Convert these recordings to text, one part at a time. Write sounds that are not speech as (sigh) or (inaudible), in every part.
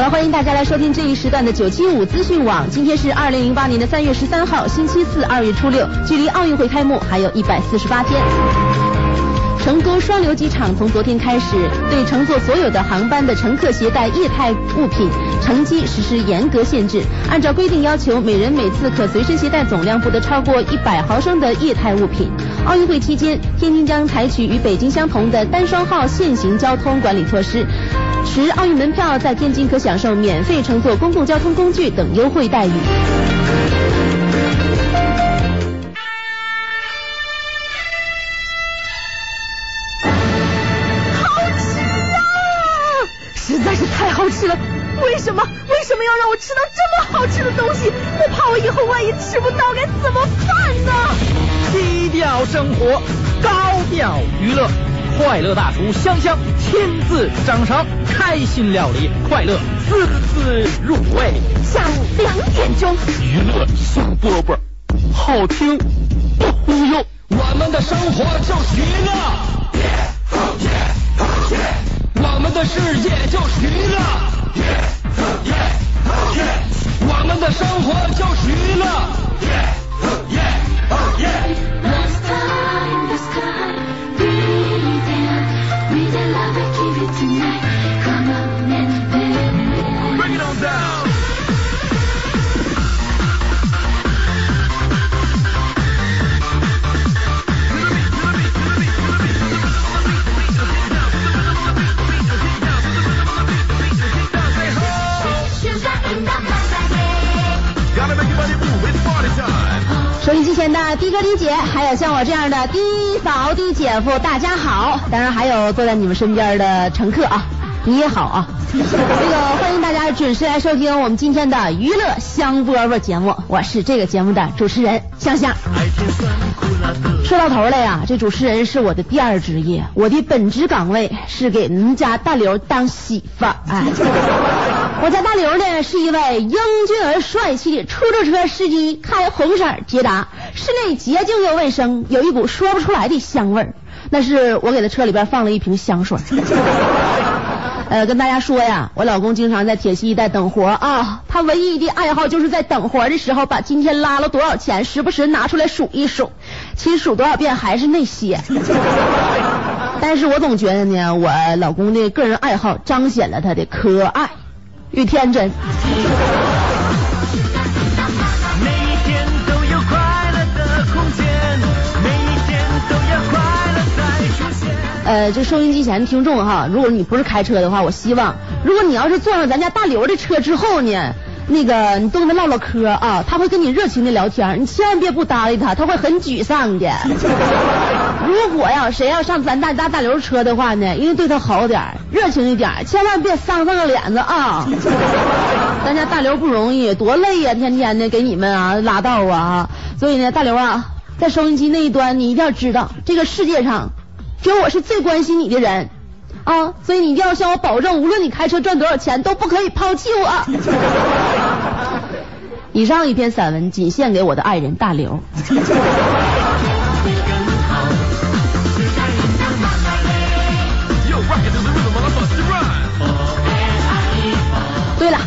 好了，欢迎大家来收听这一时段的九七五资讯网。今天是二零零八年的三月十三号，星期四，二月初六，距离奥运会开幕还有一百四十八天。成都双流机场从昨天开始，对乘坐所有的航班的乘客携带液态物品乘机实施严格限制。按照规定要求，每人每次可随身携带总量不得超过一百毫升的液态物品。奥运会期间，天津将采取与北京相同的单双号限行交通管理措施。持奥运门票在天津可享受免费乘坐公共交通工具等优惠待遇。好吃啊！实在是太好吃了。为什么？为什么要让我吃到这么好吃的东西？我怕我以后万一吃不到该怎么办呢？低调生活，高调娱乐，快乐大厨香香亲自掌勺，开心料理，快乐滋滋入味。下午两点钟，娱乐香饽饽，好听不忽悠。我们的生活就是娱乐，我们的世界就是娱乐，我们的生活就是娱乐。的哥的姐，还有像我这样的的嫂的姐夫，大家好！当然还有坐在你们身边的乘客啊，你也好啊！这个欢迎大家准时来收听我们今天的娱乐香饽饽节目，我是这个节目的主持人香香。说到头来呀，这主持人是我的第二职业，我的本职岗位是给人家大刘当媳妇儿。哎，我家大刘呢是一位英俊而帅气的出租车司机，开红色捷达，室内洁净又卫生，有一股说不出来的香味儿。那是我给他车里边放了一瓶香水。(laughs) 呃，跟大家说呀，我老公经常在铁西一带等活啊，他唯一的爱好就是在等活的时候把今天拉了多少钱，时不时拿出来数一数，其实数多少遍还是那些。(laughs) 但是我总觉得呢，我老公的个人爱好彰显了他的可爱与天真。呃，这收音机前的听众哈，如果你不是开车的话，我希望，如果你要是坐上咱家大刘的车之后呢，那个你都跟他唠唠嗑啊，他会跟你热情的聊天，你千万别不搭理他，他会很沮丧的。(laughs) 如果呀，谁要上咱大大大刘车的话呢，一定对他好点儿，热情一点儿，千万别丧丧个脸子啊。(laughs) 咱家大刘不容易，多累呀、天天的给你们啊拉道啊，所以呢，大刘啊，在收音机那一端，你一定要知道，这个世界上只有我是最关心你的人啊，所以你一定要向我保证，无论你开车赚多少钱，都不可以抛弃我。(laughs) 以上一篇散文仅献给我的爱人大刘。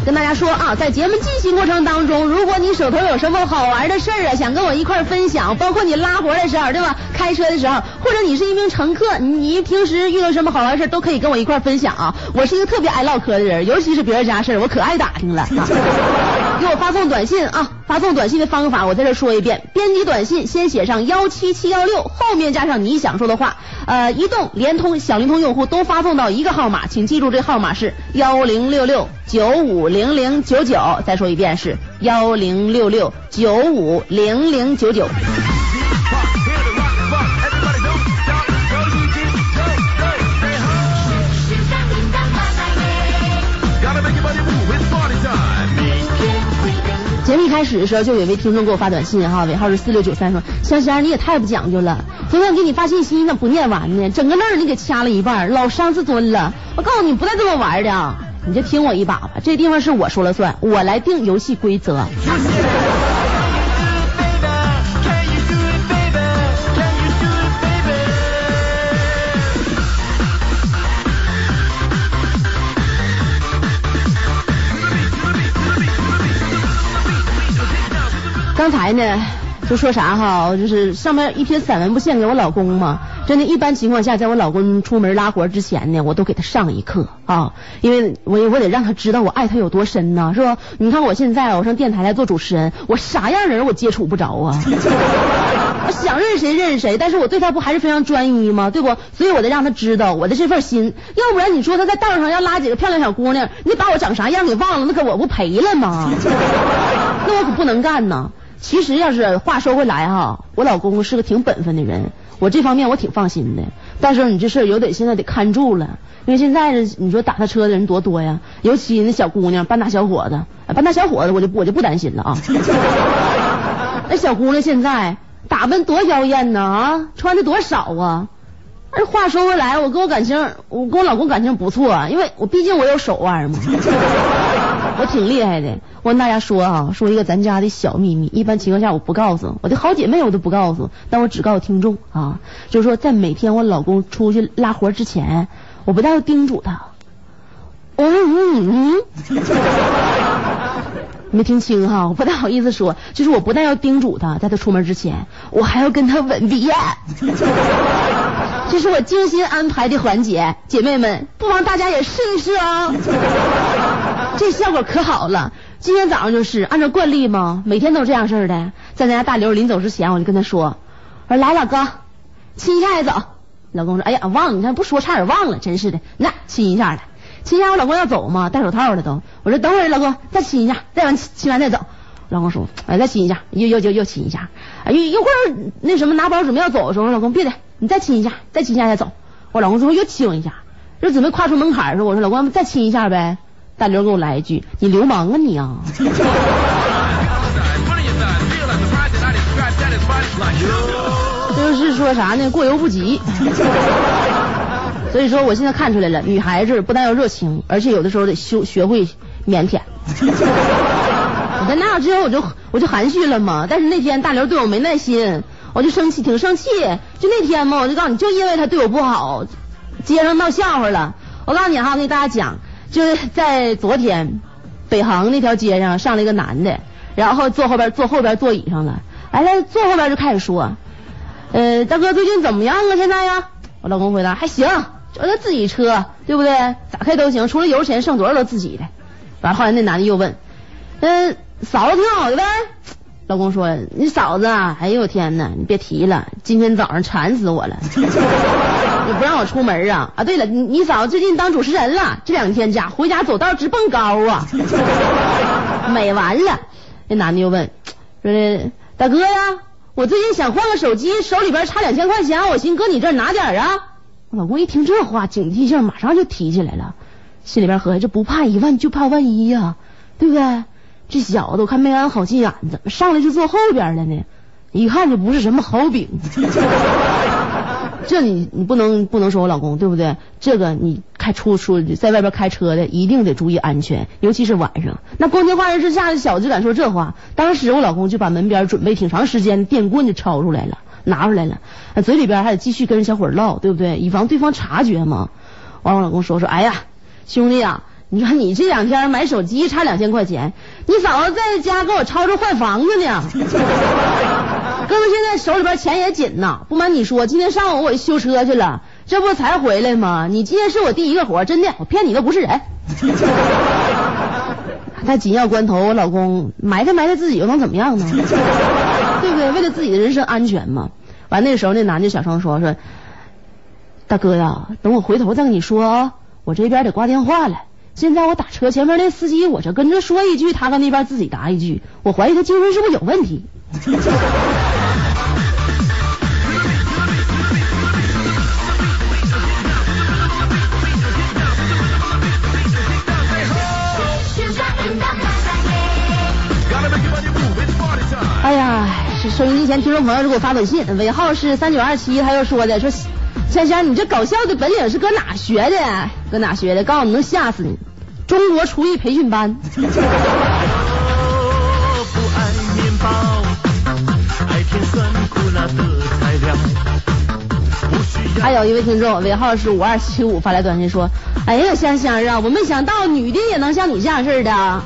跟大家说啊，在节目进行过程当中，如果你手头有什么好玩的事儿啊，想跟我一块儿分享，包括你拉活的时候，对吧？开车的时候，或者你是一名乘客，你平时遇到什么好玩的事儿都可以跟我一块儿分享啊。我是一个特别爱唠嗑的人，尤其是别人家事儿，我可爱打听了。啊给我发送短信啊！发送短信的方法我在这说一遍：编辑短信先写上幺七七幺六，后面加上你想说的话。呃，移动、联通、小灵通用户都发送到一个号码，请记住这号码是幺零六六九五零零九九。再说一遍是幺零六六九五零零九九。节目一开始的时候，就有位听众给我发短信哈，尾号是四六九三，说香香你也太不讲究了，昨天给你发信息你咋不念完呢？整个字你给掐了一半，老伤自尊了。我告诉你不带这么玩的啊，你就听我一把吧，这地方是我说了算，我来定游戏规则。刚才呢，就说啥哈，就是上面一篇散文不献给我老公吗？真的，一般情况下，在我老公出门拉活之前呢，我都给他上一课啊，因为我我得让他知道我爱他有多深呐，是吧？你看我现在我上电台来做主持人，我啥样人我接触不着啊，(laughs) 我想认识谁认识谁，但是我对他不还是非常专一吗？对不？所以我得让他知道我的这份心，要不然你说他在道上要拉几个漂亮小姑娘，你把我长啥样给忘了，那可我不赔了吗？(laughs) 那我可不能干呐。其实要是话说回来哈，我老公是个挺本分的人，我这方面我挺放心的。但是你这事儿有得现在得看住了，因为现在这你说打他车的人多多呀，尤其那小姑娘、半大小伙子，哎半大小伙子我就我就不担心了啊。(laughs) 那小姑娘现在打扮多妖艳呢啊，穿的多少啊。而话说回来，我跟我感情，我跟我老公感情不错，因为我毕竟我有手腕嘛，(laughs) 我挺厉害的。我跟大家说啊，说一个咱家的小秘密，一般情况下我不告诉我的好姐妹，我都不告诉，但我只告诉听众啊，就是说在每天我老公出去拉活之前，我不但要叮嘱他，嗯嗯嗯，(laughs) 没听清哈，我不太好意思说，就是我不但要叮嘱他，在他出门之前，我还要跟他吻别。这是我精心安排的环节，姐妹们，不妨大家也试一试哦。这效果可好了。今天早上就是按照惯例嘛，每天都这样式的。在咱家大刘临走之前，我就跟他说：“我说来，老哥，亲一下也走。”老公说：“哎呀，忘了，你看不说差点忘了，真是的。那亲一下来，亲一下。我老公要走嘛，戴手套了都。我说等会儿，老公再亲一下，再完亲完再走。老公说：哎，再亲一下，又又又又亲一下。哎，一一会儿那什么拿包准备要走的时候，老公别的，你再亲一下，再亲一下再走。我老公最后又亲我一下，就准备跨出门槛的时候，我说老公再亲一下呗。大刘给我来一句：你流氓啊你啊！(laughs) 就是说啥呢？过犹不及。(laughs) 所以说，我现在看出来了，女孩子不但要热情，而且有的时候得修学会腼腆。我 (laughs) 在那之后，我就我就含蓄了嘛。但是那天大刘对我没耐心，我就生气，挺生气。就那天嘛，我就告诉你，就因为他对我不好，街上闹笑话了。我告诉你哈，我给大家讲，就是在昨天北航那条街上上来一个男的，然后坐后边坐后边座椅上了，完了坐后边就开始说，呃，大哥最近怎么样啊？现在呀？我老公回答还行，就他自己车，对不对？咋开都行，除了油钱剩多少都自己的。完后来那男的又问，嗯，(laughs) 嫂子挺好的呗？(laughs) 老公说，你嫂子啊，哎呦我天呐，你别提了，今天早上馋死我了，(laughs) 你不让我出门啊？啊，对了，你你嫂子最近当主持人了，这两天家回家走道直蹦高啊，(laughs) 美完了。那男的又问，说大哥呀，我最近想换个手机，手里边差两千块钱，我寻搁你这儿拿点啊。我老公一听这话，警惕性马上就提起来了，心里边合计，这不怕一万就怕万一呀、对不对？这小子我看没安好心眼，怎么上来就坐后边了呢？一看就不是什么好饼。(laughs) 这你你不能不能说我老公对不对？这个你开出出在外边开车的一定得注意安全，尤其是晚上。那光天化日之下的小子就敢说这话，当时我老公就把门边准备挺长时间的电棍就抄出来了，拿出来了，嘴里边还得继续跟人小伙唠，对不对？以防对方察觉嘛。完我老公说说，哎呀，兄弟啊。你说你这两天买手机差两千块钱，你嫂子在家给我吵着换房子呢。(laughs) 哥们现在手里边钱也紧呐，不瞒你说，今天上午我修车去了，这不才回来吗？你今天是我第一个活，真的，我骗你都不是人。(laughs) 在紧要关头，我老公埋汰埋汰自己又能怎么样呢？(laughs) 对不对？为了自己的人身安全嘛。完那时候那男的小声说说，大哥呀，等我回头再跟你说啊，我这边得挂电话了。现在我打车前面那司机，我这跟着说一句，他搁那边自己答一句，我怀疑他精神是不是有问题？哎呀，是收音机前听众朋友，给我发短信，尾号是三九二七，他又说的说，香香，你这搞笑的本领是搁哪学的？搁哪学的？告诉你，能吓死你！中国厨艺培训班。(laughs) 还有一位听众，尾号是五二七五发来短信说：“哎呀，香香啊，我没想到女的也能像你这样式的。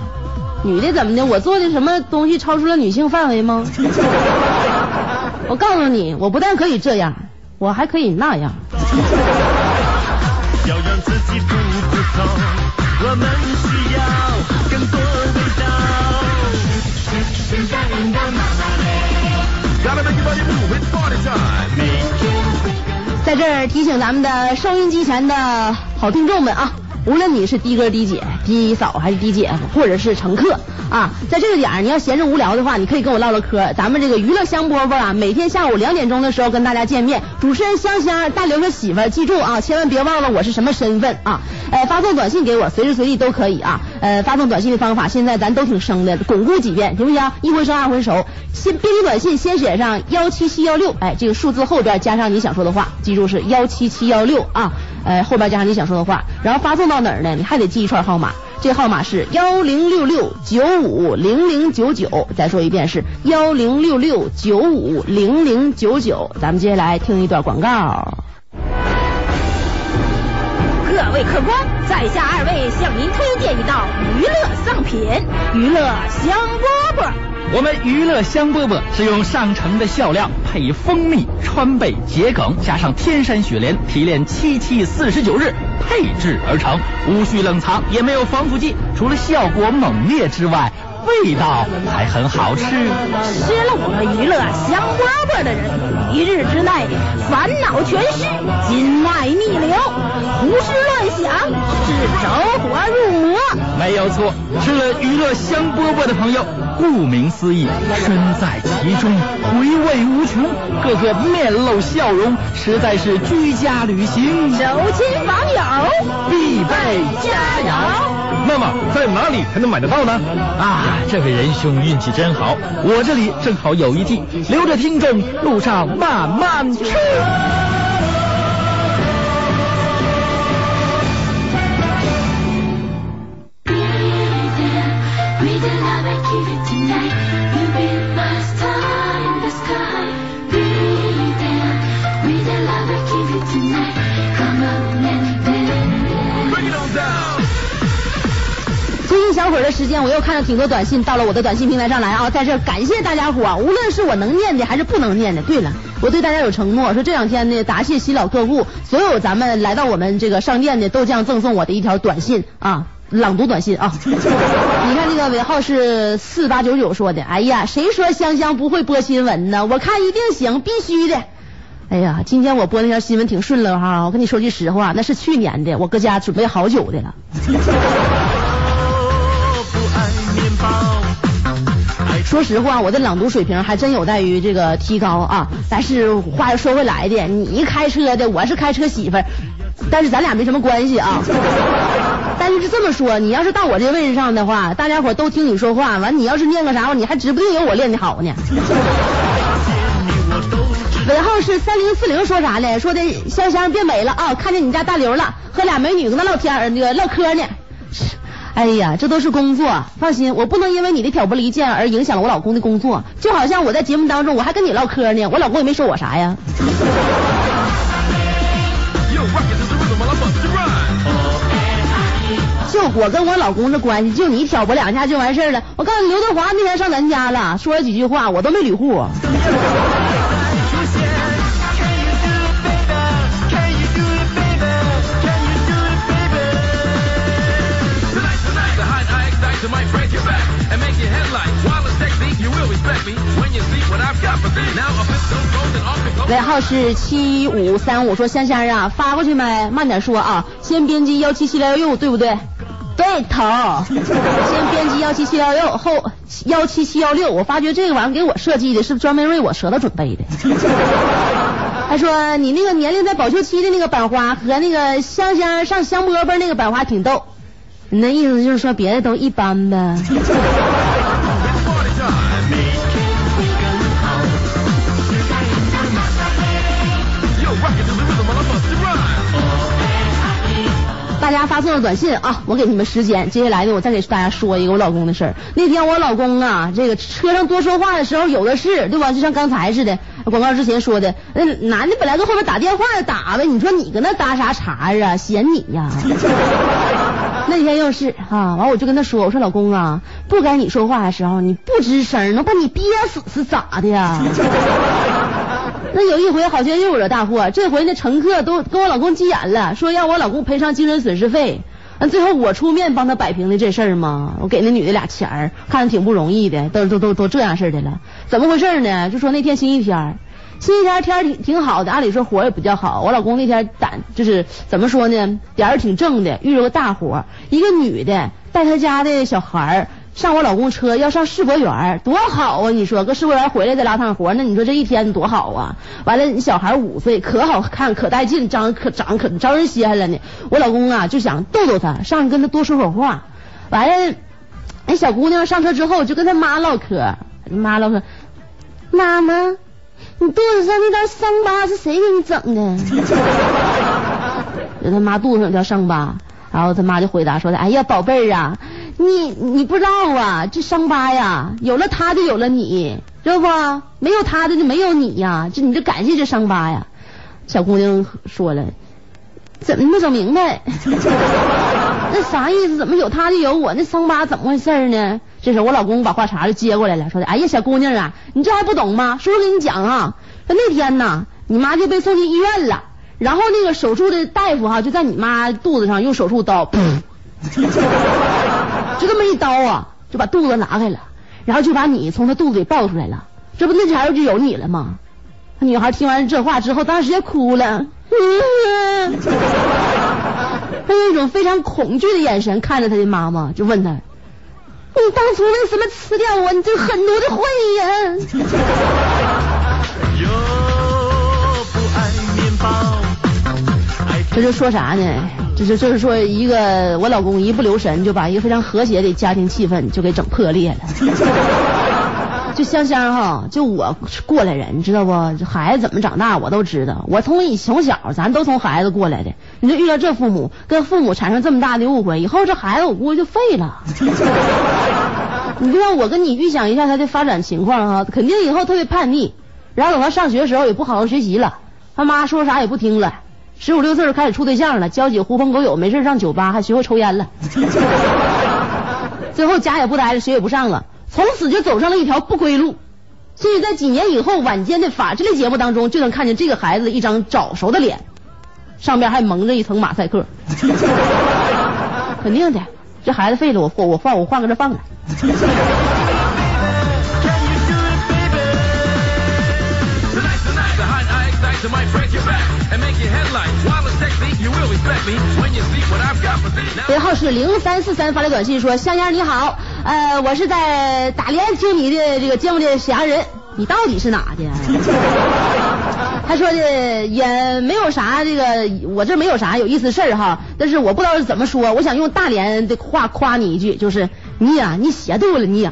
女的怎么的？我做的什么东西超出了女性范围吗？(laughs) 我告诉你，我不但可以这样，我还可以那样。(laughs) 要让自己不枯燥，我们需要更多味道。现在.在这儿提醒咱们的收音机前的好听众们啊，无论你是的哥、的姐、的嫂还是的姐夫，或者是乘客啊，在这个点儿你要闲着无聊的话，你可以跟我唠唠嗑。咱们这个娱乐香饽饽啊，每天下午两点钟的时候跟大家见面。主持人香香、大刘的媳妇，记住啊，千万别忘了我是什么身份啊！呃，发送短信给我，随时随地都可以啊。呃，发送短信的方法现在咱都挺生的，巩固几遍行不行？一回生二回熟。先编辑短信，先写上幺七七幺六，哎，这个数字后边加上你想说的话，记住是幺七七幺六啊，呃，后边加上你想说的话，然后发送到哪儿呢？你还得记一串号码，这号码是幺零六六九五零零九九，再说一遍是幺零六六九五零零九九。咱们接下来听一段广告。各位客官，在下二位向您推荐一道娱乐丧品——娱乐香饽饽。我们娱乐香饽饽是用上乘的笑料配蜂蜜、川贝、桔梗，加上天山雪莲提炼七七四十九日配制而成，无需冷藏，也没有防腐剂，除了效果猛烈之外，味道还很好吃。吃了我们娱乐香饽饽的人，一日之内烦恼全失，筋脉逆流，胡思乱想，是着火入魔。没有错，吃了娱乐香饽饽的朋友，顾名思义，身在其中，回味无穷，个个面露笑容，实在是居家旅行走亲访友，必备佳肴。那么在哪里才能买得到呢？啊，这位仁兄运气真好，我这里正好有一屉，留着听众路上慢慢吃。最近小会儿的时间，我又看到挺多短信到了我的短信平台上来啊，在这感谢大家伙儿，无论是我能念的还是不能念的。对了，我对大家有承诺，说这两天呢，答谢新老客户，所有咱们来到我们这个商店的都将赠送我的一条短信啊。朗读短信啊！(laughs) 你看这个尾号是四八九九说的，哎呀，谁说香香不会播新闻呢？我看一定行，必须的。哎呀，今天我播那条新闻挺顺了哈，我跟你说句实话，那是去年的，我搁家准备好久的了。说实话，我的朗读水平还真有待于这个提高啊。但是话又说回来的，你开车的，我是开车媳妇儿，但是咱俩没什么关系啊。(laughs) 但是是这么说，你要是到我这位置上的话，大家伙都听你说话，完你要是念个啥，你还指不定有我练的好呢。尾号是三零四零，说啥呢？说的香香变美了啊，看见你家大刘了，和俩美女搁那唠天儿，那个唠嗑呢。哎呀，这都是工作，放心，我不能因为你的挑拨离间而影响了我老公的工作。就好像我在节目当中，我还跟你唠嗑呢，我老公也没说我啥呀。就我跟我老公这关系，就你挑拨两下就完事儿了。我告诉你，刘德华那天上咱家了，说了几句话，我都没捋户。尾号是七五三五，说香香啊，发过去没？慢点说啊，先编辑幺七七幺六，对不对？对头，先编辑幺七七幺六，后幺七七幺六。我发觉这个玩意给我设计的是专门为我舌头准备的。他说你那个年龄在保修期的那个版花和那个香香上香饽饽那个版花挺逗，你那意思就是说别的都一般呗？大家发送的短信啊，我给你们时间。接下来呢，我再给大家说一个我老公的事儿。那天我老公啊，这个车上多说话的时候有的是，对吧？就像刚才似的，(laughs) 广告之前说的，那男的本来搁后面打电话打呗，你说你搁那搭啥茬啊？嫌你呀？那天又是啊，完我就跟他说，我说老公啊，不该你说话的时候你不吱声，能把你憋死是咋的呀？(laughs) 那有一回好像又惹大祸，这回那乘客都跟我老公急眼了，说让我老公赔偿精神损失费。那最后我出面帮他摆平的这事儿嘛，我给那女的俩钱儿，看着挺不容易的，都都都都这样式的了，怎么回事呢？就说那天星期天儿，星期天天挺挺好的，按理说活也比较好。我老公那天胆就是怎么说呢，点儿挺正的，遇着个大活，一个女的带她家的小孩儿上我老公车要上世博园，多好啊！你说搁世博园回来再拉趟活，那你说这一天多好啊！完了，小孩五岁，可好看，可带劲，长可长可招人稀罕了呢。我老公啊就想逗逗她，上去跟她多说会儿话。完了，那小姑娘上车之后就跟她妈唠嗑，妈唠嗑，妈妈，你肚子上那道伤疤是谁给你整的？(laughs) 就他妈肚子上有条伤疤，然后他妈就回答说的，哎呀，宝贝儿啊，你你不知道啊，这伤疤呀，有了他就有了你，知道不？没有他的就没有你呀，这你得感谢这伤疤呀。小姑娘说了，怎么没整明白？(laughs) 那啥意思？怎么有他就有我？那伤疤怎么回事呢？这时候我老公把话茬就接过来了，说的：“哎呀，小姑娘啊，你这还不懂吗？叔叔给你讲啊，说那天呐，你妈就被送进医院了，然后那个手术的大夫哈就在你妈肚子上用手术刀，就这么一刀啊，就把肚子拿开了，然后就把你从她肚子里抱出来了，这不那前儿就有你了吗？”女孩听完这话之后，当时也哭了，(laughs) 她用一种非常恐惧的眼神看着她的妈妈，就问她：“你当初为什么吃掉我？你这狠毒的慧眼！”又不爱面包，爱这就说啥呢？这就就是说，一个我老公一不留神就把一个非常和谐的家庭气氛就给整破裂了。就香香哈，就我过来人，你知道不？孩子怎么长大我都知道。我从以从小咱都从孩子过来的。你就遇到这父母，跟父母产生这么大的误会，以后这孩子我估计就废了。(laughs) 你就让我跟你预想一下他的发展情况哈，肯定以后特别叛逆，然后等他上学的时候也不好好学习了，他妈说啥也不听了，十五六岁就开始处对象了，交几个狐朋狗友，没事上酒吧还学会抽烟了，(laughs) 最后家也不待了，学也不上了。从此就走上了一条不归路。所以在几年以后，晚间的法制类节目当中，就能看见这个孩子一张早熟的脸，上边还蒙着一层马赛克。肯定的，这孩子废了，我我我放我换个这放着。尾号是零三四三发来短信说：“香烟你好，呃，我是在大连听你的这个节目的人，你到底是哪的？”他说的也没有啥这个，我这没有啥有意思事儿哈，但是我不知道怎么说，我想用大连的话夸你一句，就是你呀，你写对了，你呀。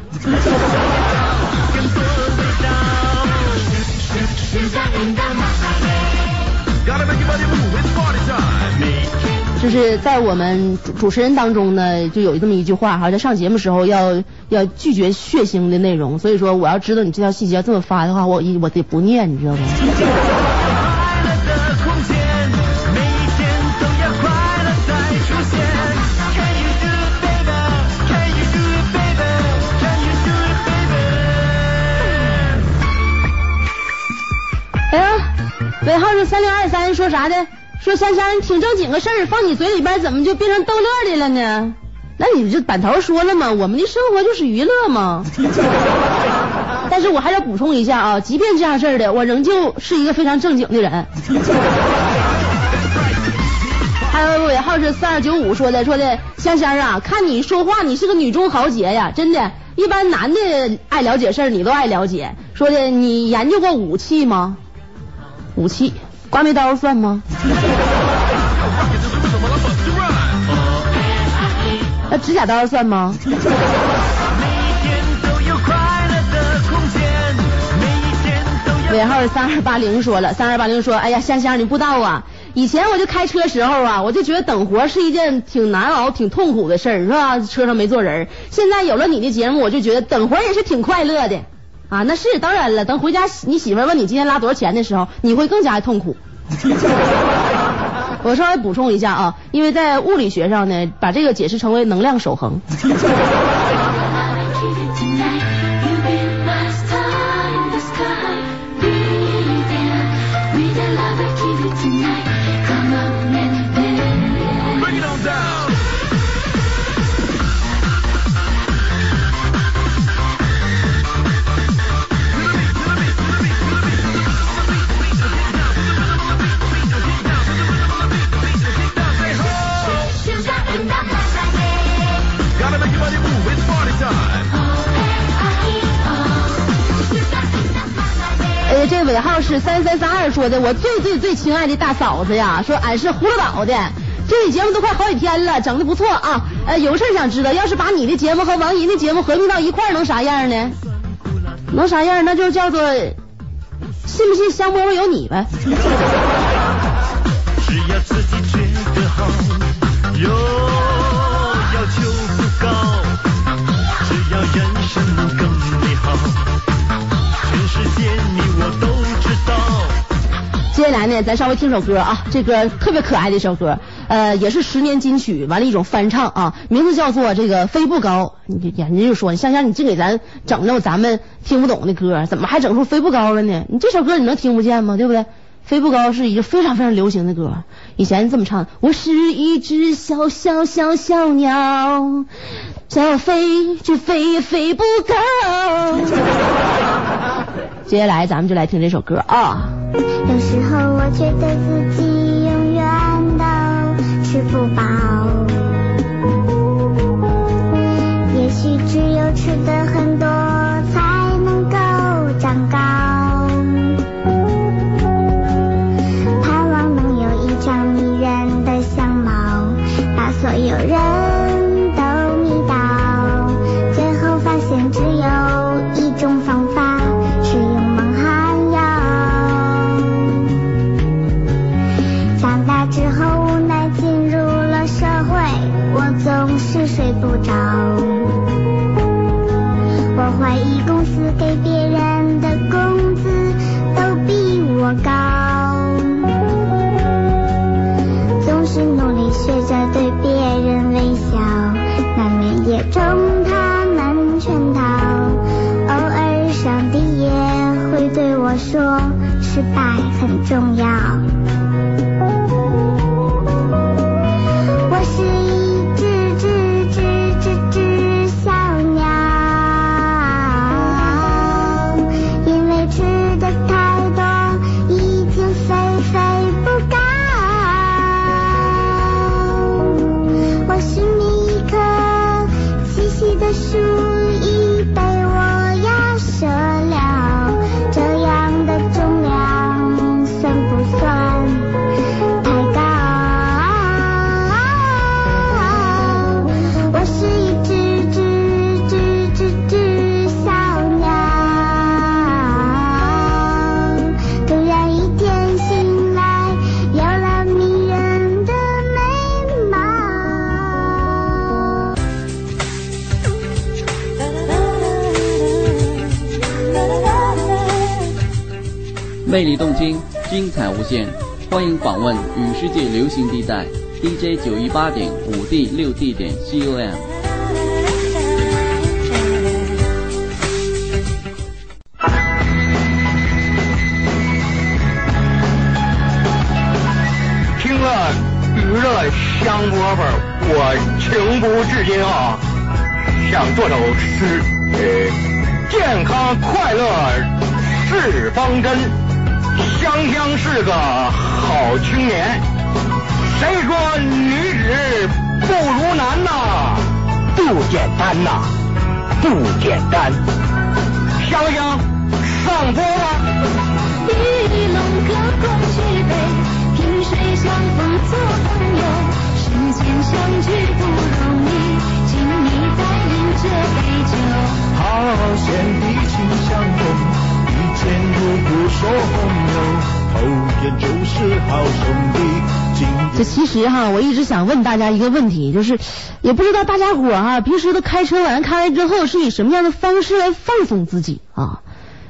就是在我们主主持人当中呢，就有这么一句话哈，在上节目时候要要拒绝血腥的内容，所以说我要知道你这条细节要这么发的话，我我得不念，你知道吗？哎呀，尾号是三零二三，说啥的？说香香，挺正经个事儿，放你嘴里边怎么就变成逗乐的了呢？那你这板头说了嘛，我们的生活就是娱乐嘛。(laughs) 但是我还要补充一下啊，即便这样事儿的，我仍旧是一个非常正经的人。还有尾号是四二九五说的，说的香香啊，看你说话，你是个女中豪杰呀，真的。一般男的爱了解事儿，你都爱了解。说的你研究过武器吗？武器，刮眉刀算吗. (laughs) 那指甲刀算吗？每一天都有快乐的空间，每一天都有。尾号三二八零说了，三二八零说，哎呀，香香你不知道啊，以前我就开车时候啊，我就觉得等活是一件挺难熬、挺痛苦的事儿，是吧？车上没坐人，现在有了你的节目，我就觉得等活也是挺快乐的啊。那是当然了，等回家你媳妇问你今天拉多少钱的时候，你会更加痛苦。(laughs) 我稍微补充一下啊，因为在物理学上呢，把这个解释成为能量守恒。(laughs) 尾号是三三三二说的，我最最最亲爱的大嫂子呀，说俺是葫芦岛的，这节目都快好几天了，整的不错啊。呃，有事想知道，要是把你的节目和王姨的节目合并到一块儿，能啥样呢？能啥样？那就叫做信不信香饽饽有你呗。只要自己觉得好，有，要求不高，只要人生能更接下来呢，咱稍微听首歌啊，这歌特别可爱的一首歌，呃，也是十年金曲，完了一种翻唱啊，名字叫做这个飞不高。你人家就说，你香香，你净给咱整那咱们听不懂的歌，怎么还整出飞不高了呢？你这首歌你能听不见吗？对不对？飞不高是一个非常非常流行的歌，以前这么唱：我是一只小小小小鸟，想要飞却飞也飞不高。(laughs) 接下来咱们就来听这首歌啊。有时候我觉得自己永远都吃不饱，也许只有吃的很多失败很重要。魅力动听，精彩无限，欢迎访问与世界流行地带 DJ 九一八点五 D 六 D 点 COM。听了娱乐香饽饽，我情不自禁啊，想做首诗。呃，健康快乐是方针，香香是个好青年。谁说女子不如男呐？不简单呐，不简单。香香上播吧。一龙隔空举杯，萍水相逢做朋友。世间相聚不容易，请你再饮这杯酒。好险地情相拥，一见如故说朋友，头天就是好兄弟。这其实哈，我一直想问大家一个问题，就是也不知道大家伙儿哈，平时都开车完开完之后是以什么样的方式来放松自己啊？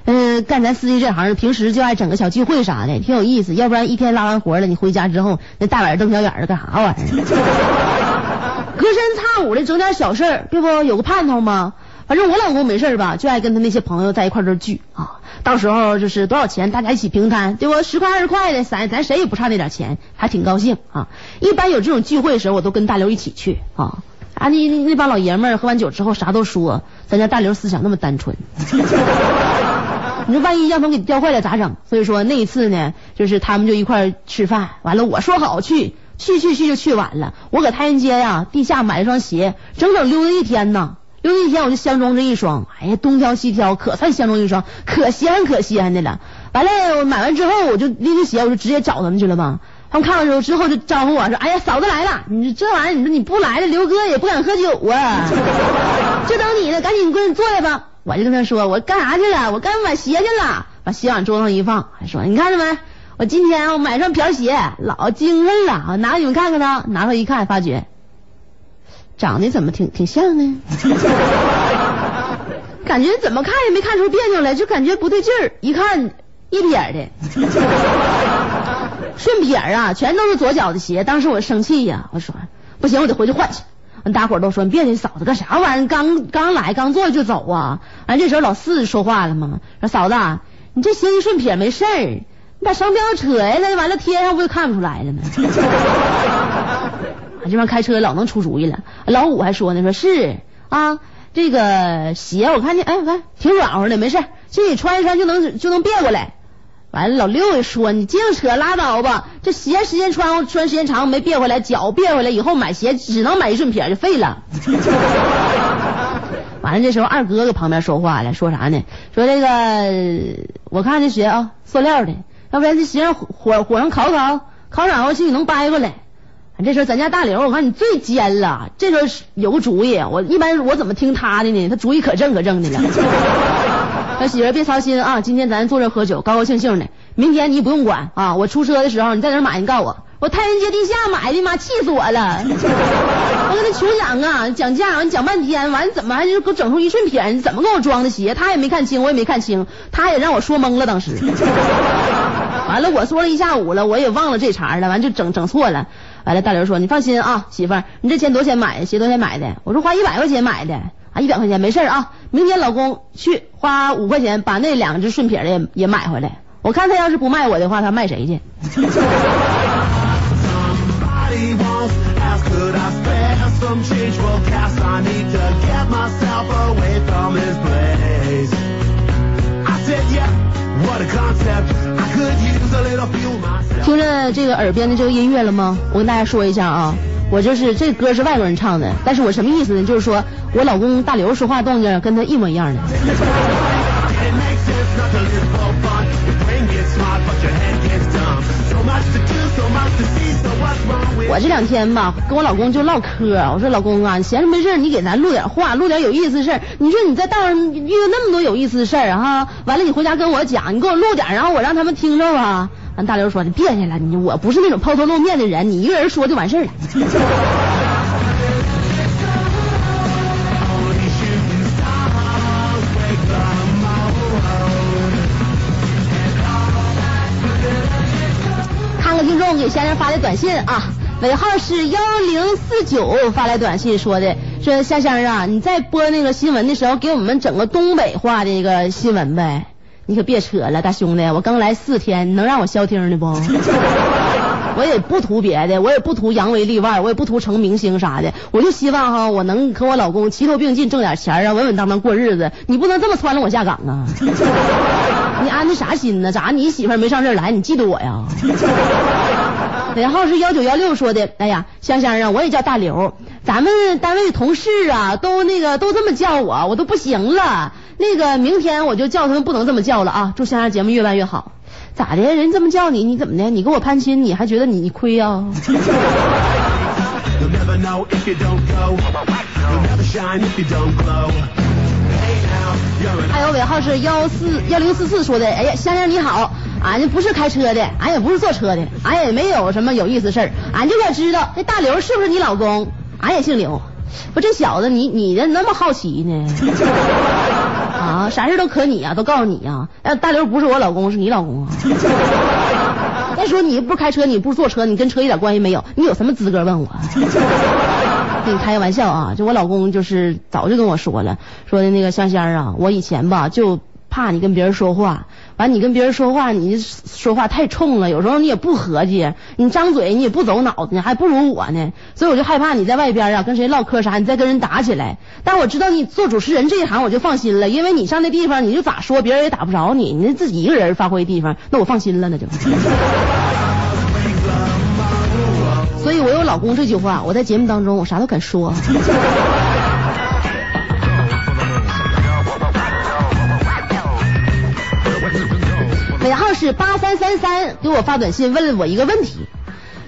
嗯、干咱司机这行，平时就爱整个小聚会啥的，挺有意思。要不然一天拉完活了，你回家之后那大眼瞪小眼的干啥玩意儿？(laughs) 隔三差五的整点小事儿，对不？有个盼头吗？反正我老公没事吧，就爱跟他那些朋友在一块儿这聚啊。到时候就是多少钱，大家一起平摊，对不？十块二十块的，咱咱谁也不差那点钱，还挺高兴啊。一般有这种聚会的时候，我都跟大刘一起去啊。啊，那那那帮老爷们儿喝完酒之后啥都说，咱家大刘思想那么单纯。(laughs) 你说万一让他们给调坏了咋整？所以说那一次呢，就是他们就一块吃饭，完了我说好去，去去去就去晚了。我搁太原街呀、地下买了双鞋，整整溜达一天呢。溜达一天我就相中这一双，哎呀东挑西挑，可算相中一双，可稀罕可稀罕的了。完了我买完之后我就拎着鞋我就直接找他们去了嘛。他们看完之后之后就招呼我说：“哎呀，嫂子来了！你这玩意儿，你说你不来了，刘哥也不敢喝酒啊，(laughs) 就等你呢，赶紧过来坐下吧。”我就跟他说：“我干啥去了？我刚买鞋去了。”把鞋往桌上一放，还说：“你看着没？我今天我买双瓢鞋，老精神了。我拿给你们看看呢。拿出来一看，发觉长得怎么挺挺像呢？(laughs) 感觉怎么看也没看出别扭来，就感觉不对劲儿。一看一撇儿的。(laughs) ”顺撇儿啊，全都是左脚的鞋。当时我生气呀，我说不行，我得回去换去。完，大伙儿都说你别你嫂子干啥玩意儿？刚刚来，刚坐就走啊！完，这时候老四说话了嘛，说嫂子啊，你这鞋一顺撇没事把商标扯下来，完了贴上不就看不出来了吗？俺 (laughs) 这边开车老能出主意了。老五还说呢，说是啊，这个鞋我看见，哎，我看挺软和的，没事儿，就你穿一穿就能就能别过来。完了，老六也说你净扯拉倒吧，这鞋时间穿穿时间长没别回来，脚别回来以后买鞋只能买一顺撇就废了。(laughs) 完了，这时候二哥搁旁边说话了，说啥呢？说这个我看这鞋啊，塑料的，要不然这鞋上火火上烤烤，烤软和去你能掰过来。这时候咱家大刘，我看你最尖了。这时候有个主意，我一般我怎么听他的呢？他主意可正可正的了。(laughs) 小媳妇别操心啊，今天咱坐这喝酒，高高兴兴的。明天你不用管啊，我出车的时候你在哪买，你告诉我。我太原街地下买的，妈气死我了！(laughs) 我跟他求讲啊，讲价，完讲半天，完怎么还就给我整出一顺撇？你怎么给我装的鞋？他也没看清，我也没看清，他也让我说懵了。当时，(laughs) 完了我说了一下午了，我也忘了这茬了，完就整整错了。完了，大刘说：“你放心啊，媳妇，你这钱多少钱买的？鞋多少钱买的？”我说：“花一百块钱买的。”啊，一百块钱没事啊，明天老公去花五块钱把那两只顺撇的也也买回来。我看他要是不卖我的话，他卖谁去？(laughs) Once asked, could I spare some change for gas? I need to get myself away from this place. I said, yeah, what a concept. I could use a little fuel myself. 听着这个耳边的这个音乐了吗？我跟大家说一下啊，我就是这歌是外国人唱的，但是我什么意思呢？就是说我老公大刘说话动静跟他一模一样的。我这两天吧，跟我老公就唠嗑。我说老公啊，你闲着没事，你给咱录点话，录点有意思的事儿。你说你在道上遇到那么多有意思的事儿哈，完了你回家跟我讲，你给我录点，然后我让他们听着啊。完大刘说你别去了，你我不是那种抛头露面的人，你一个人说就完事儿了。给先生发的短信啊，尾号是幺零四九发来短信说的，说香香啊，你在播那个新闻的时候，给我们整个东北话的一个新闻呗。你可别扯了，大兄弟，我刚来四天，你能让我消停的不？(laughs) 我也不图别的，我也不图扬威立万，我也不图成明星啥的，我就希望哈，我能和我老公齐头并进挣点钱啊，稳稳当当过日子。你不能这么撺掇我下岗啊！(laughs) 你安的啥心呢？咋你媳妇没上这来，你嫉妒我呀？(laughs) (laughs) 尾号是幺九幺六说的，哎呀，香香啊，我也叫大刘，咱们单位同事啊，都那个都这么叫我，我都不行了。那个明天我就叫他们不能这么叫了啊！祝香香节目越办越好。咋的？人这么叫你，你怎么的？你跟我攀亲，你还觉得你亏啊、还有尾号是幺四幺零四四说的，哎呀，香香你好，俺这不是开车的，俺也不是坐车的，俺也没有什么有意思事儿，俺就想知道这大刘是不是你老公？俺也姓刘，不这小子你你这那么好奇呢？(laughs) 啊，啥事都可你呀、都告诉你呀、呃，大刘不是我老公，是你老公啊。(laughs) 再说你不开车，你不坐车，你跟车一点关系没有，你有什么资格问我？跟 (laughs) 你开个玩笑啊，就我老公就是早就跟我说了，说的那个香香啊，我以前吧就怕你跟别人说话，完你跟别人说话，你说话太冲了，有时候你也不合计，你张嘴你也不走脑子，你还不如我呢，所以我就害怕你在外边啊跟谁唠嗑啥，你再跟人打起来。但我知道你做主持人这一行，我就放心了，因为你上那地方你就咋说，别人也打不着你，你自己一个人发挥地方，那我放心了，那就。(laughs) 所以我有老公这句话，我在节目当中我啥都敢说。尾号是八三三三，给我发短信问了我一个问题，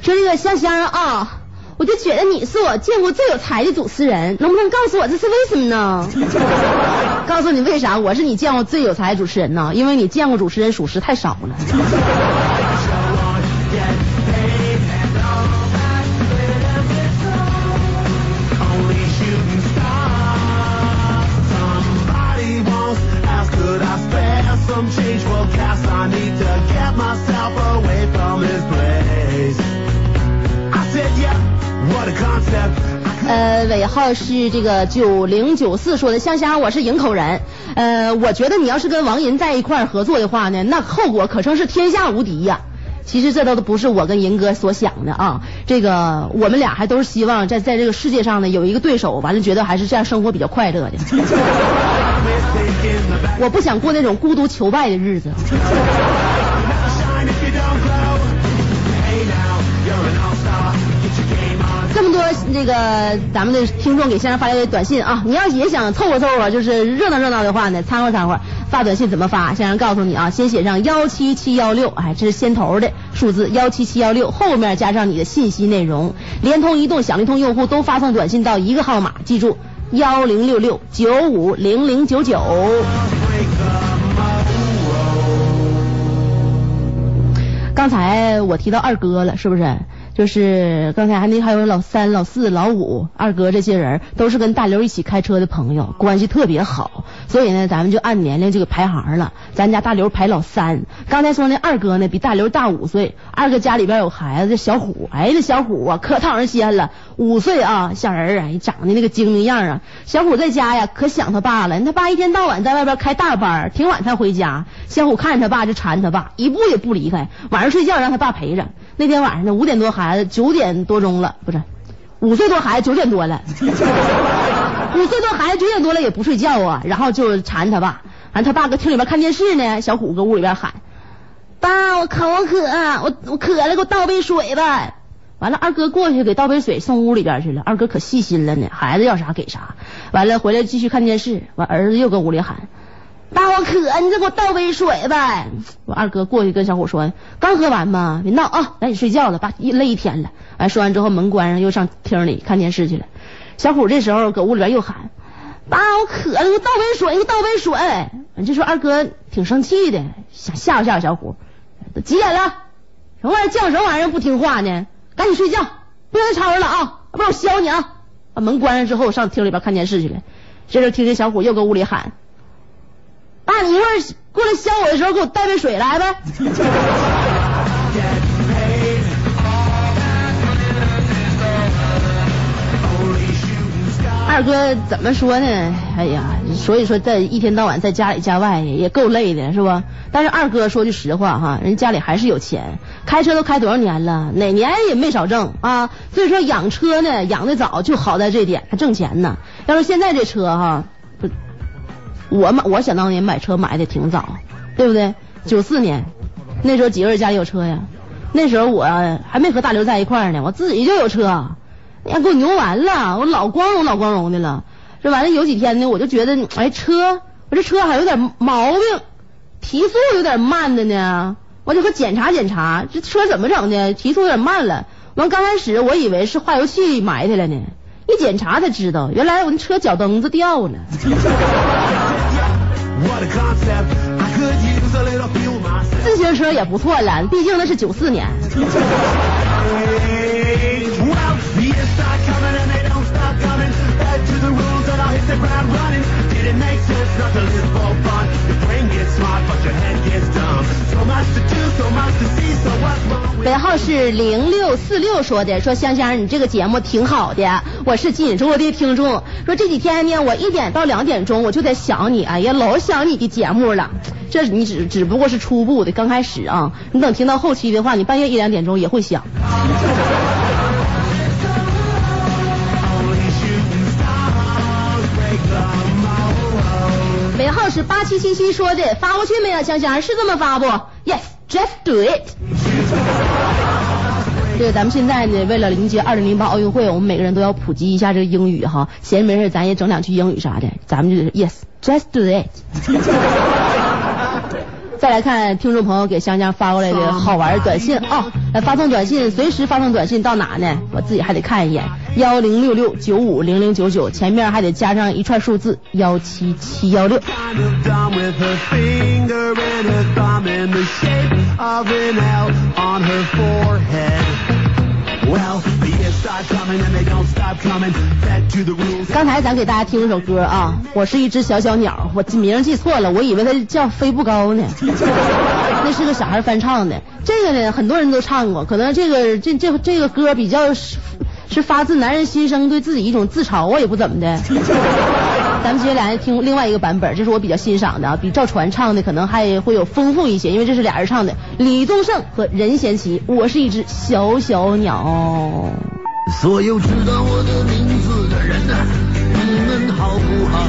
说这个香香啊，我就觉得你是我见过最有才的主持人，能不能告诉我这是为什么呢？(laughs) 告诉你为啥我是你见过最有才的主持人呢？因为你见过主持人属实太少了。呃，尾号是这个九零九四说的，香香，我是营口人。呃，我觉得你要是跟王银在一块儿合作的话呢，那后果可称是天下无敌呀。其实这都不是我跟银哥所想的啊，这个我们俩还都是希望在在这个世界上呢有一个对手，完了觉得还是这样生活比较快乐的。(laughs) 我不想过那种孤独求败的日子。这么多这个咱们的听众给先生发来的短信啊，你要也想凑合凑合，就是热闹热闹的话呢，掺和掺和，发短信怎么发？先生告诉你啊，先写上幺七七幺六，哎，这是先头的数字幺七七幺六，后面加上你的信息内容。联通、移动、小灵通用户都发送短信到一个号码，记住幺零六六九五零零九九。刚才我提到二哥了，是不是？就是刚才还那还有老三、老四、老五、二哥这些人，都是跟大刘一起开车的朋友，关系特别好。所以呢，咱们就按年龄这个排行了。咱家大刘排老三，刚才说那二哥呢比大刘大五岁，二哥家里边有孩子，这小虎，哎，这小虎啊可讨人稀罕了，五岁啊，小人儿啊，长得那个精明样啊。小虎在家呀可想他爸了，他爸一天到晚在外边开大班，挺晚才回家。小虎看着他爸就缠他爸，一步也不离开，晚上睡觉让他爸陪着。那天晚上呢，五点多孩子九点多钟了，不是五岁多孩子九点多了，五岁多孩子九点多了也不睡觉啊，然后就缠他爸，完他爸搁厅里边看电视呢，小虎搁屋里边喊：“爸，我口渴，我我渴了，给我倒杯水吧。”完了，二哥过去给倒杯水送屋里边去了。二哥可细心了呢，孩子要啥给啥。完了回来继续看电视，完儿子又搁屋里喊。爸，我渴，你再给我倒杯水呗。我二哥过去跟小虎说：“刚喝完嘛？别闹啊，赶紧睡觉了，爸一累一天了。”完说完之后，门关上，又上厅里看电视去了。小虎这时候搁屋里边又喊：“爸，我渴了，给我倒杯水，给我倒杯水。”这时候二哥挺生气的，想吓唬吓唬小虎。都几点了？什么玩意儿叫什么玩意儿不听话呢？赶紧睡觉，不能吵着了啊！不然我削你啊！把门关上之后，上厅里边看电视去了。这时候听见小虎又搁屋里喊。爸，你一会儿过来削我的时候，给我带杯水来呗。(laughs) 二哥怎么说呢？哎呀，所以说在一天到晚在家里家外也够累的，是吧？但是二哥说句实话哈，人家里还是有钱，开车都开多少年了，哪年也没少挣啊。所以说养车呢，养的早就好在这点，还挣钱呢。要是现在这车哈，我买，我想当年买车买的挺早，对不对？九四年，那时候几个人家里有车呀？那时候我还没和大刘在一块儿呢，我自己就有车，呀，给我牛完了，我老光荣老光荣的了。这完了有几天呢，我就觉得，哎，车，我这车还有点毛病，提速有点慢的呢，我就和检查检查，这车怎么整的？提速有点慢了。完刚开始我以为是化油器埋汰了呢，一检查才知道，原来我那车脚蹬子掉了。自行车也不错了，毕竟那是九四年。It makes sense not to live for fun. Your brain gets smart, but your head gets dumb. So much to do, so much to see, so what's wrong with 尾号是零六四六说的，说香香你这个节目挺好的，我是锦州的听众。说这几天呢，我一点到两点钟我就在想你，哎呀，老想你的节目了。这你只只不过是初步的，刚开始啊，你等听到后期的话，你半夜一两点钟也会想。是八七七七说的，发过去没有？香香是这么发不？Yes，just do it。(laughs) 这个咱们现在呢，为了迎接二零零八奥运会，我们每个人都要普及一下这个英语哈。闲着没事，咱也整两句英语啥的。咱们就是 Yes，just do it。(laughs) 再来看听众朋友给香香发过来的好玩的短信啊、来发送短信，随时发送短信到哪呢？我自己还得看一眼，幺零六六九五零零九九，前面还得加上一串数字幺七七幺六。刚才咱给大家听一首歌啊，我是一只小小鸟，我名记错了，我以为它叫飞不高呢，(laughs) 那是个小孩翻唱的。这个呢，很多人都唱过，可能这个这这这个歌比较是是发自男人心声，对自己一种自嘲啊，也不怎么的。咱们接下来听另外一个版本，这是我比较欣赏的啊，比赵传唱的可能还会有丰富一些，因为这是俩人唱的，李宗盛和任贤齐。我是一只小小鸟。所有知道我的名字的人啊，你们好不好？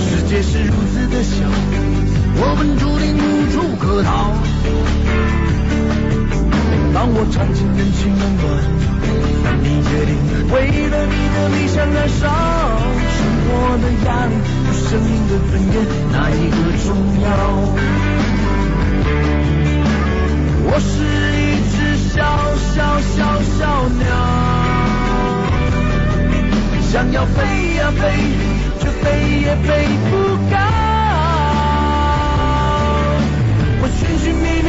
世界是如此的小，我们注定无处可逃。当我尝尽人情冷暖，当你决定为了你的理想燃烧，生活的压力与生命的尊严，哪一个重要？我是一只小小小小鸟，想要飞呀飞，却飞也飞不高。我寻寻觅觅，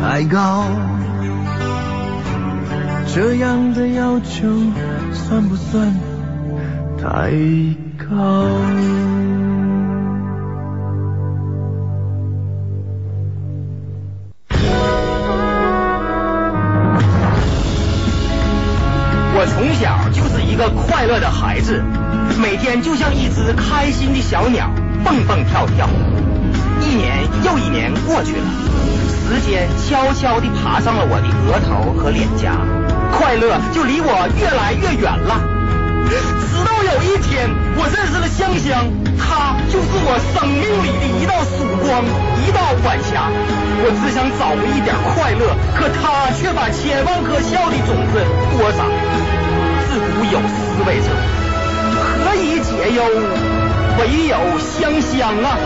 太高？这样的要求算不算太高？我从小就是一个快乐的孩子，每天就像一只开心的小鸟，蹦蹦跳跳。一年又一年过去了，时间悄悄地爬上了我的额头和脸颊，快乐就离我越来越远了。直到有一天，我认识了香香，她就是我生命里的一道曙光，一道晚霞。我只想找回一点快乐，可她却把千万颗笑的种子播撒。自古有思维者，何以解忧？唯有香香啊！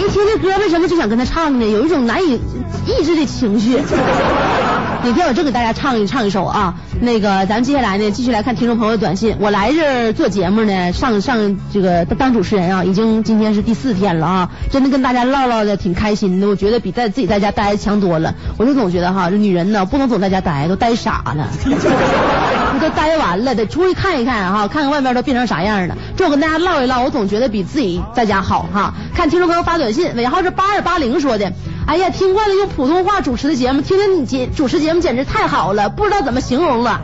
一听这歌，为什么就想跟他唱呢？有一种难以抑制的情绪。(laughs) 哪天我正给大家唱一唱一首啊，那个咱们接下来呢，继续来看听众朋友的短信。我来这做节目呢，上上这个当主持人啊，已经今天是第四天了啊，真的跟大家唠唠的挺开心的，我觉得比在自己在家待强多了。我就总觉得哈，这女人呢不能总在家待，都待傻了。你都待完了，得出去看一看哈，看看外面都变成啥样了。这我跟大家唠一唠，我总觉得比自己在家好哈。看听众朋友发短信，尾号是八二八零说的，哎呀，听惯了用普通话主持的节目，听听你节主持节目简直太好了，不知道怎么形容了。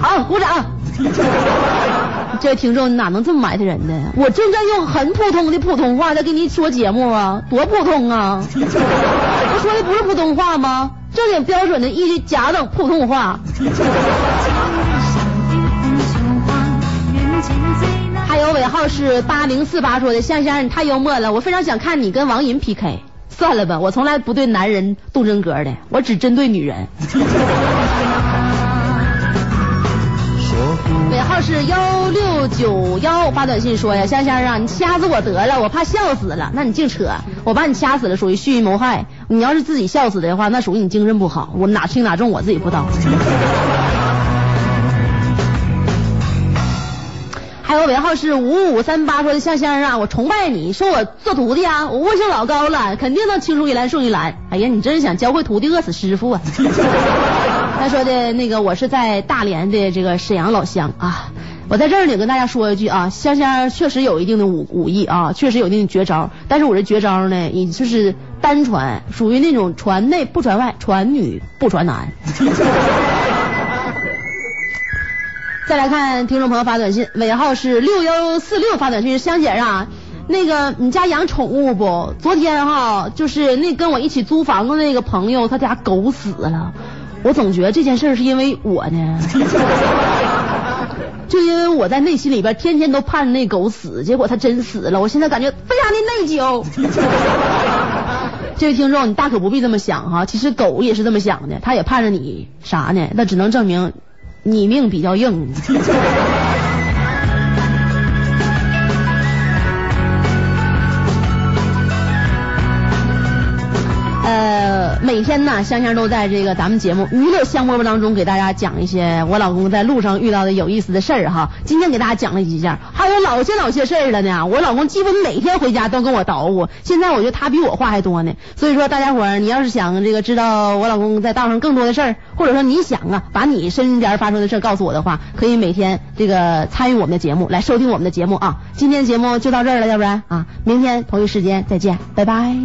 好，鼓掌。(laughs) 这听众，你哪能这么埋汰人呢？我正在用很普通的普通话在给你说节目啊，多普通啊！我说的不是普通话吗？正经标准的一句甲等普通话。还有尾号是八零四八说的，香香你太幽默了，我非常想看你跟王银 PK。算了吧，我从来不对男人动真格的，我只针对女人。尾号是幺六九幺发短信说呀，香香啊，你掐死我得了，我怕笑死了。那你净扯，我把你掐死了属于蓄意谋害，你要是自己笑死的话，那属于你精神不好。我哪轻哪重我自己不知道。还有尾号是五五三八说的香香啊，我崇拜你，说我做徒弟啊，我悟性老高了，肯定能青出于蓝胜于蓝。哎呀，你真是想教会徒弟饿死师傅啊！(laughs) 他说的那个我是在大连的这个沈阳老乡啊，我在这儿呢跟大家说一句啊，香香确实有一定的武武艺啊，确实有一定的绝招，但是我这绝招呢，也就是单传，属于那种传内不传外，传女不传男。(laughs) 再来看听众朋友发短信，尾号是六幺四六发短信，香姐啊，那个你家养宠物不？昨天哈，就是那跟我一起租房子那个朋友，他家狗死了。我总觉得这件事是因为我呢，(laughs) 就因为我在内心里边天天都盼着那狗死，结果它真死了，我现在感觉非常的内疚。(laughs) 这位听众，你大可不必这么想哈，其实狗也是这么想的，它也盼着你啥呢？那只能证明你命比较硬。每天呢，香香都在这个咱们节目娱乐香饽饽当中给大家讲一些我老公在路上遇到的有意思的事儿哈。今天给大家讲了几件，还有老些老些事儿了呢。我老公基本每天回家都跟我捣鼓，现在我觉得他比我话还多呢。所以说，大家伙儿，你要是想这个知道我老公在道上更多的事儿，或者说你想啊，把你身边发生的事儿告诉我的话，可以每天这个参与我们的节目，来收听我们的节目啊。今天节目就到这儿了，要不然啊，明天同一时间再见，拜拜。